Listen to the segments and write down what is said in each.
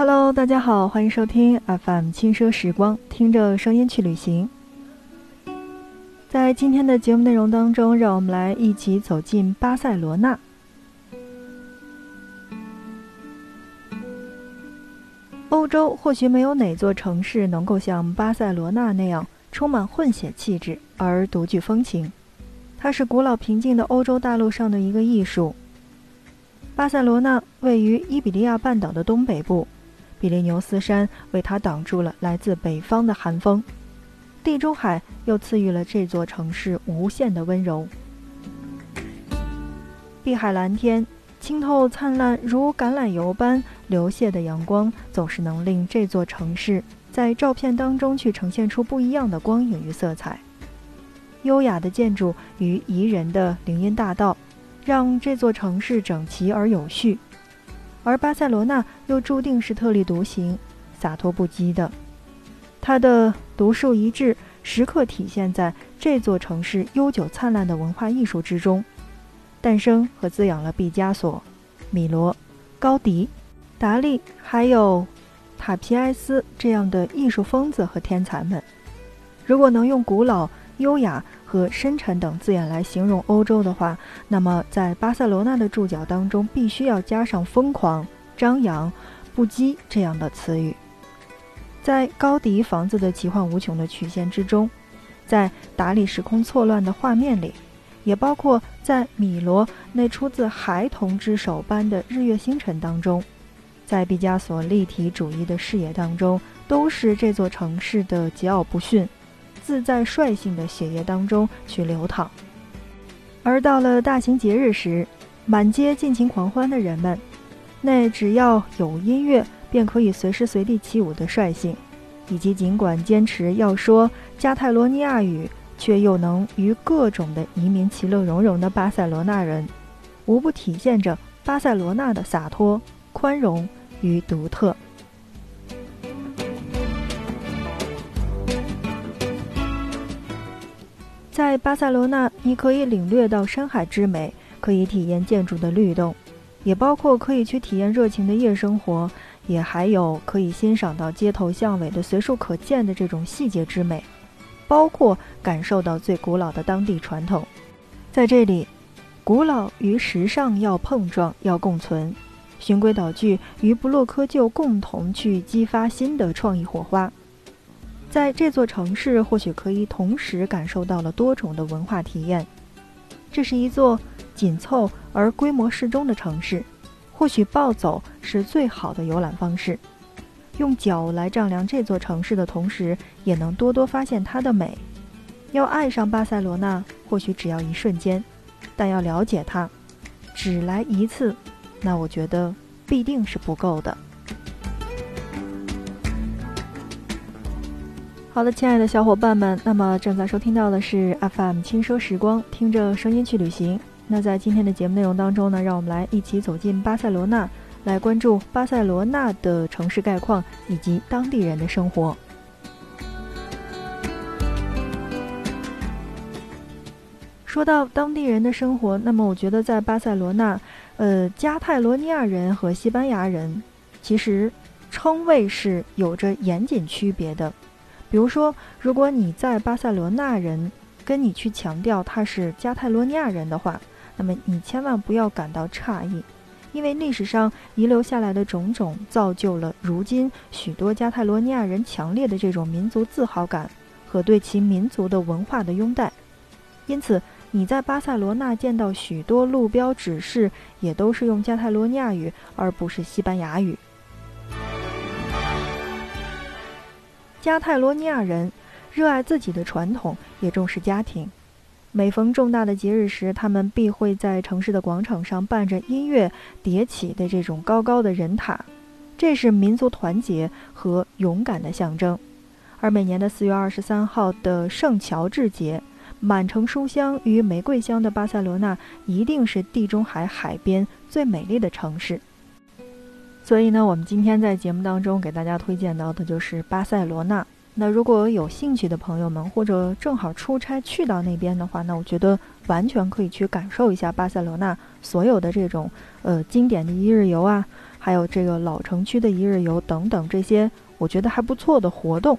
Hello，大家好，欢迎收听 FM 轻奢时光，听着声音去旅行。在今天的节目内容当中，让我们来一起走进巴塞罗那。欧洲或许没有哪座城市能够像巴塞罗那那样充满混血气质而独具风情。它是古老平静的欧洲大陆上的一个艺术。巴塞罗那位于伊比利亚半岛的东北部，比利牛斯山为它挡住了来自北方的寒风，地中海又赐予了这座城市无限的温柔。碧海蓝天，清透灿烂如橄榄油般流泻的阳光，总是能令这座城市在照片当中去呈现出不一样的光影与色彩。优雅的建筑与宜人的林荫大道，让这座城市整齐而有序。而巴塞罗那又注定是特立独行、洒脱不羁的。它的独树一帜，时刻体现在这座城市悠久灿烂的文化艺术之中，诞生和滋养了毕加索、米罗、高迪、达利，还有塔皮埃斯这样的艺术疯子和天才们。如果能用古老，优雅和深沉等字眼来形容欧洲的话，那么在巴塞罗那的注脚当中，必须要加上疯狂、张扬、不羁这样的词语。在高迪房子的奇幻无穷的曲线之中，在达里时空错乱的画面里，也包括在米罗那出自孩童之手般的日月星辰当中，在毕加索立体主义的视野当中，都是这座城市的桀骜不驯。自在率性的血液当中去流淌，而到了大型节日时，满街尽情狂欢的人们，那只要有音乐便可以随时随地起舞的率性，以及尽管坚持要说加泰罗尼亚语，却又能与各种的移民其乐融融的巴塞罗那人，无不体现着巴塞罗那的洒脱、宽容与独特。在巴塞罗那，你可以领略到山海之美，可以体验建筑的律动，也包括可以去体验热情的夜生活，也还有可以欣赏到街头巷尾的随处可见的这种细节之美，包括感受到最古老的当地传统。在这里，古老与时尚要碰撞，要共存，循规蹈矩与不落窠臼共同去激发新的创意火花。在这座城市，或许可以同时感受到了多种的文化体验。这是一座紧凑而规模适中的城市，或许暴走是最好的游览方式。用脚来丈量这座城市的同时，也能多多发现它的美。要爱上巴塞罗那，或许只要一瞬间；但要了解它，只来一次，那我觉得必定是不够的。好的，亲爱的小伙伴们，那么正在收听到的是 FM 轻奢时光，听着声音去旅行。那在今天的节目内容当中呢，让我们来一起走进巴塞罗那，来关注巴塞罗那的城市概况以及当地人的生活。说到当地人的生活，那么我觉得在巴塞罗那，呃，加泰罗尼亚人和西班牙人其实称谓是有着严谨区别的。比如说，如果你在巴塞罗那人跟你去强调他是加泰罗尼亚人的话，那么你千万不要感到诧异，因为历史上遗留下来的种种造就了如今许多加泰罗尼亚人强烈的这种民族自豪感和对其民族的文化的拥戴。因此，你在巴塞罗那见到许多路标指示也都是用加泰罗尼亚语而不是西班牙语。加泰罗尼亚人热爱自己的传统，也重视家庭。每逢重大的节日时，他们必会在城市的广场上伴着音乐叠起的这种高高的人塔，这是民族团结和勇敢的象征。而每年的四月二十三号的圣乔治节，满城书香与玫瑰香的巴塞罗那，一定是地中海海边最美丽的城市。所以呢，我们今天在节目当中给大家推荐到的就是巴塞罗那。那如果有兴趣的朋友们，或者正好出差去到那边的话，那我觉得完全可以去感受一下巴塞罗那所有的这种呃经典的一日游啊，还有这个老城区的一日游等等这些，我觉得还不错的活动。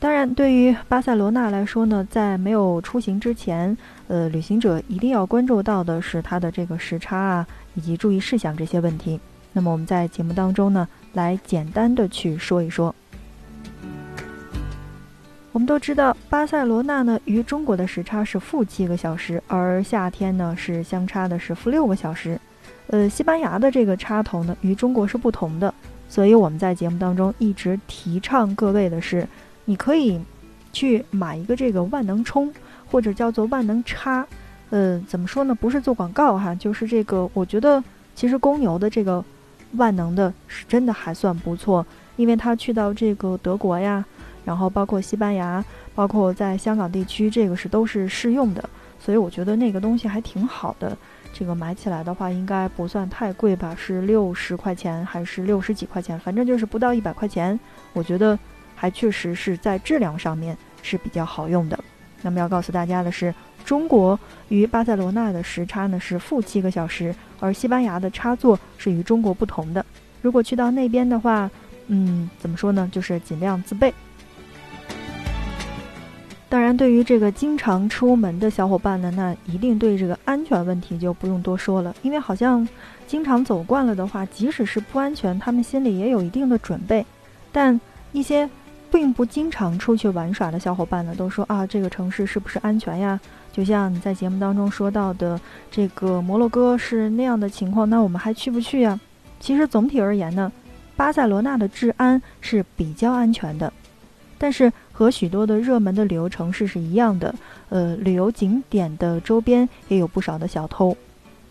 当然，对于巴塞罗那来说呢，在没有出行之前，呃，旅行者一定要关注到的是它的这个时差啊，以及注意事项这些问题。那么我们在节目当中呢，来简单的去说一说。我们都知道，巴塞罗那呢与中国的时差是负七个小时，而夏天呢是相差的是负六个小时。呃，西班牙的这个插头呢与中国是不同的，所以我们在节目当中一直提倡各位的是。你可以去买一个这个万能充，或者叫做万能插，呃，怎么说呢？不是做广告哈，就是这个，我觉得其实公牛的这个万能的是真的还算不错，因为它去到这个德国呀，然后包括西班牙，包括在香港地区，这个是都是适用的，所以我觉得那个东西还挺好的。这个买起来的话应该不算太贵吧？是六十块钱还是六十几块钱？反正就是不到一百块钱，我觉得。还确实是在质量上面是比较好用的。那么要告诉大家的是，中国与巴塞罗那的时差呢是负七个小时，而西班牙的插座是与中国不同的。如果去到那边的话，嗯，怎么说呢？就是尽量自备。当然，对于这个经常出门的小伙伴呢，那一定对这个安全问题就不用多说了，因为好像经常走惯了的话，即使是不安全，他们心里也有一定的准备。但一些并不经常出去玩耍的小伙伴呢，都说啊，这个城市是不是安全呀？就像你在节目当中说到的，这个摩洛哥是那样的情况，那我们还去不去呀？其实总体而言呢，巴塞罗那的治安是比较安全的，但是和许多的热门的旅游城市是一样的，呃，旅游景点的周边也有不少的小偷，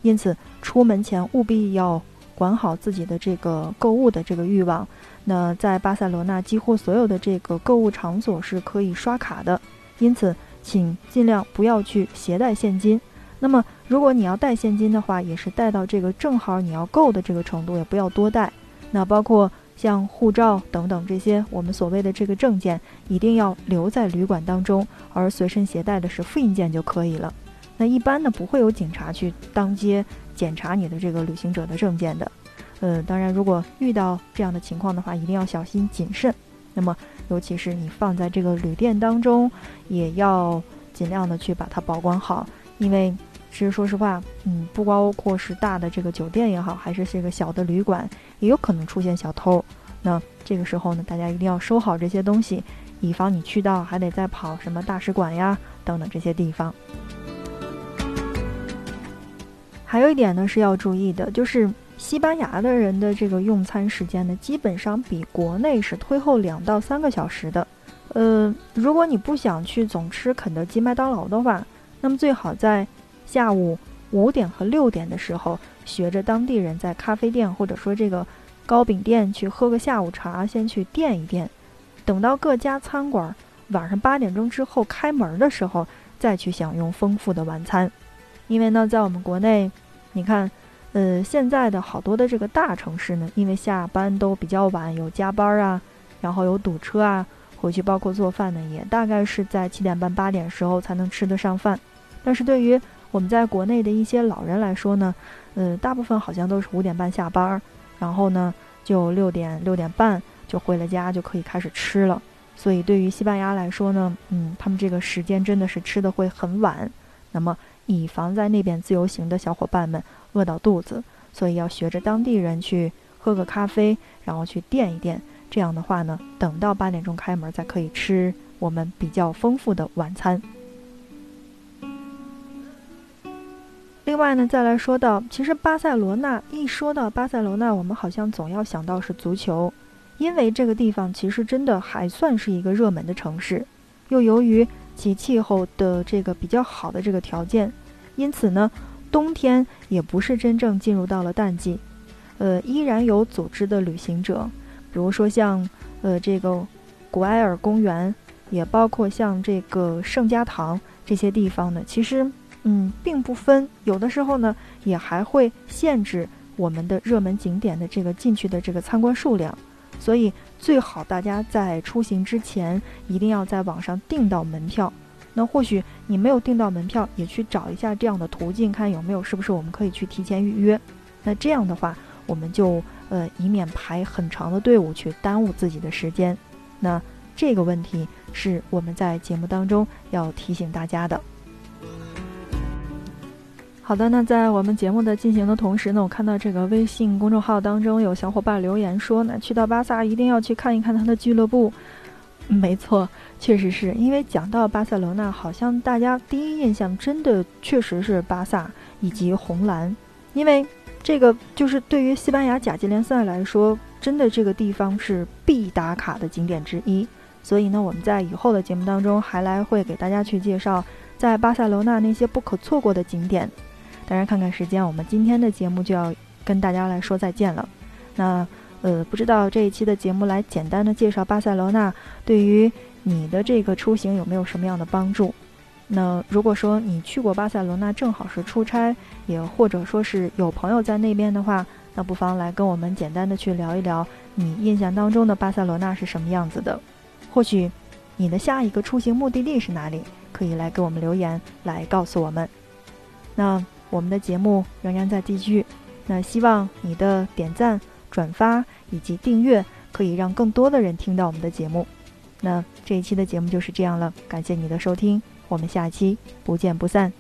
因此出门前务必要管好自己的这个购物的这个欲望。那在巴塞罗那，几乎所有的这个购物场所是可以刷卡的，因此请尽量不要去携带现金。那么，如果你要带现金的话，也是带到这个正好你要够的这个程度，也不要多带。那包括像护照等等这些我们所谓的这个证件，一定要留在旅馆当中，而随身携带的是复印件就可以了。那一般呢，不会有警察去当街检查你的这个旅行者的证件的。呃，当然，如果遇到这样的情况的话，一定要小心谨慎。那么，尤其是你放在这个旅店当中，也要尽量的去把它保管好。因为其实说实话，嗯，不包括是大的这个酒店也好，还是这个小的旅馆，也有可能出现小偷。那这个时候呢，大家一定要收好这些东西，以防你去到还得再跑什么大使馆呀等等这些地方。还有一点呢是要注意的，就是。西班牙的人的这个用餐时间呢，基本上比国内是推后两到三个小时的。呃，如果你不想去总吃肯德基、麦当劳的话，那么最好在下午五点和六点的时候，学着当地人在咖啡店或者说这个糕饼店去喝个下午茶，先去垫一垫，等到各家餐馆晚上八点钟之后开门的时候，再去享用丰富的晚餐。因为呢，在我们国内，你看。呃，现在的好多的这个大城市呢，因为下班都比较晚，有加班啊，然后有堵车啊，回去包括做饭呢，也大概是在七点半八点时候才能吃得上饭。但是对于我们在国内的一些老人来说呢，呃，大部分好像都是五点半下班，然后呢就六点六点半就回了家，就可以开始吃了。所以对于西班牙来说呢，嗯，他们这个时间真的是吃的会很晚。那么以防在那边自由行的小伙伴们。饿到肚子，所以要学着当地人去喝个咖啡，然后去垫一垫。这样的话呢，等到八点钟开门，再可以吃我们比较丰富的晚餐。另外呢，再来说到，其实巴塞罗那一说到巴塞罗那，我们好像总要想到是足球，因为这个地方其实真的还算是一个热门的城市，又由于其气候的这个比较好的这个条件，因此呢。冬天也不是真正进入到了淡季，呃，依然有组织的旅行者，比如说像呃这个古埃尔公园，也包括像这个圣家堂这些地方呢。其实，嗯，并不分，有的时候呢，也还会限制我们的热门景点的这个进去的这个参观数量。所以最好大家在出行之前一定要在网上订到门票。那或许你没有订到门票，也去找一下这样的途径，看有没有是不是我们可以去提前预约。那这样的话，我们就呃以免排很长的队伍去耽误自己的时间。那这个问题是我们在节目当中要提醒大家的。好的，那在我们节目的进行的同时呢，我看到这个微信公众号当中有小伙伴留言说，那去到巴萨一定要去看一看他的俱乐部。没错，确实是因为讲到巴塞罗那，好像大家第一印象真的确实是巴萨以及红蓝，因为这个就是对于西班牙甲级联赛来说，真的这个地方是必打卡的景点之一。所以呢，我们在以后的节目当中还来会给大家去介绍在巴塞罗那那些不可错过的景点。当然，看看时间，我们今天的节目就要跟大家来说再见了。那。呃，不知道这一期的节目来简单的介绍巴塞罗那，对于你的这个出行有没有什么样的帮助？那如果说你去过巴塞罗那，正好是出差，也或者说是有朋友在那边的话，那不妨来跟我们简单的去聊一聊你印象当中的巴塞罗那是什么样子的。或许你的下一个出行目的地是哪里？可以来给我们留言来告诉我们。那我们的节目仍然在继续，那希望你的点赞。转发以及订阅，可以让更多的人听到我们的节目。那这一期的节目就是这样了，感谢你的收听，我们下期不见不散。